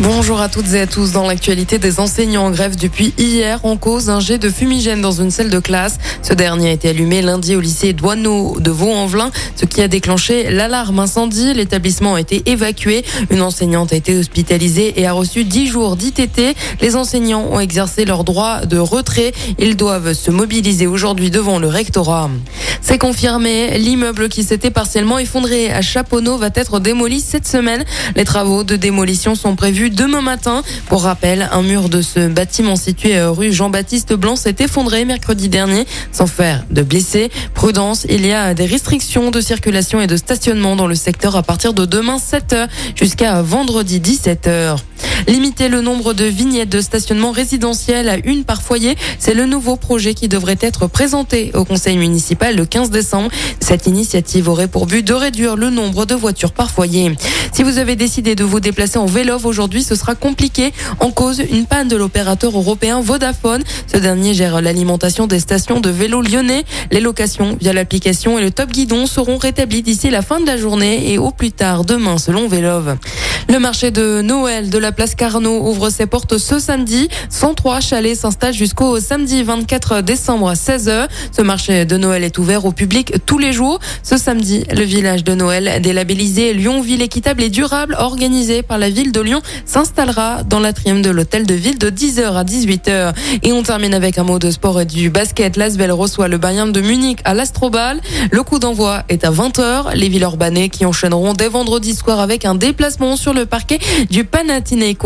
Bonjour à toutes et à tous. Dans l'actualité des enseignants en grève depuis hier, en cause un jet de fumigène dans une salle de classe. Ce dernier a été allumé lundi au lycée Douaneau de Vaux-en-Velin, ce qui a déclenché l'alarme incendie. L'établissement a été évacué. Une enseignante a été hospitalisée et a reçu 10 jours d'ITT. Les enseignants ont exercé leur droit de retrait. Ils doivent se mobiliser aujourd'hui devant le rectorat. C'est confirmé. L'immeuble qui s'était partiellement effondré à Chaponneau va être démoli cette semaine. Les travaux de démolition sont prévus demain matin. Pour rappel, un mur de ce bâtiment situé rue Jean-Baptiste Blanc s'est effondré mercredi dernier sans faire de blessés. Prudence, il y a des restrictions de circulation et de stationnement dans le secteur à partir de demain 7h jusqu'à vendredi 17h. Limiter le nombre de vignettes de stationnement résidentiel à une par foyer, c'est le nouveau projet qui devrait être présenté au conseil municipal le 15 décembre. Cette initiative aurait pour but de réduire le nombre de voitures par foyer. Si vous avez décidé de vous déplacer en vélo aujourd'hui, ce sera compliqué. En cause, une panne de l'opérateur européen Vodafone. Ce dernier gère l'alimentation des stations de vélo lyonnais. Les locations via l'application et le top guidon seront rétablis d'ici la fin de la journée et au plus tard demain selon Vélove. Le marché de Noël de la place Carnot ouvre ses portes ce samedi. 103 chalets s'installent jusqu'au samedi 24 décembre à 16h. Ce marché de Noël est ouvert au public tous les jours. Ce samedi, le village de Noël délabellisé Lyon Ville équitable et durable organisé par la ville de Lyon s'installera dans l'atrium de l'hôtel de ville de 10h à 18h. Et on termine avec un mot de sport et du basket. L'Asvel reçoit le Bayern de Munich à l'Astrobal. Le coup d'envoi est à 20h. Les villes urbanées qui enchaîneront dès vendredi soir avec un déplacement sur le parquet du Panathinaikos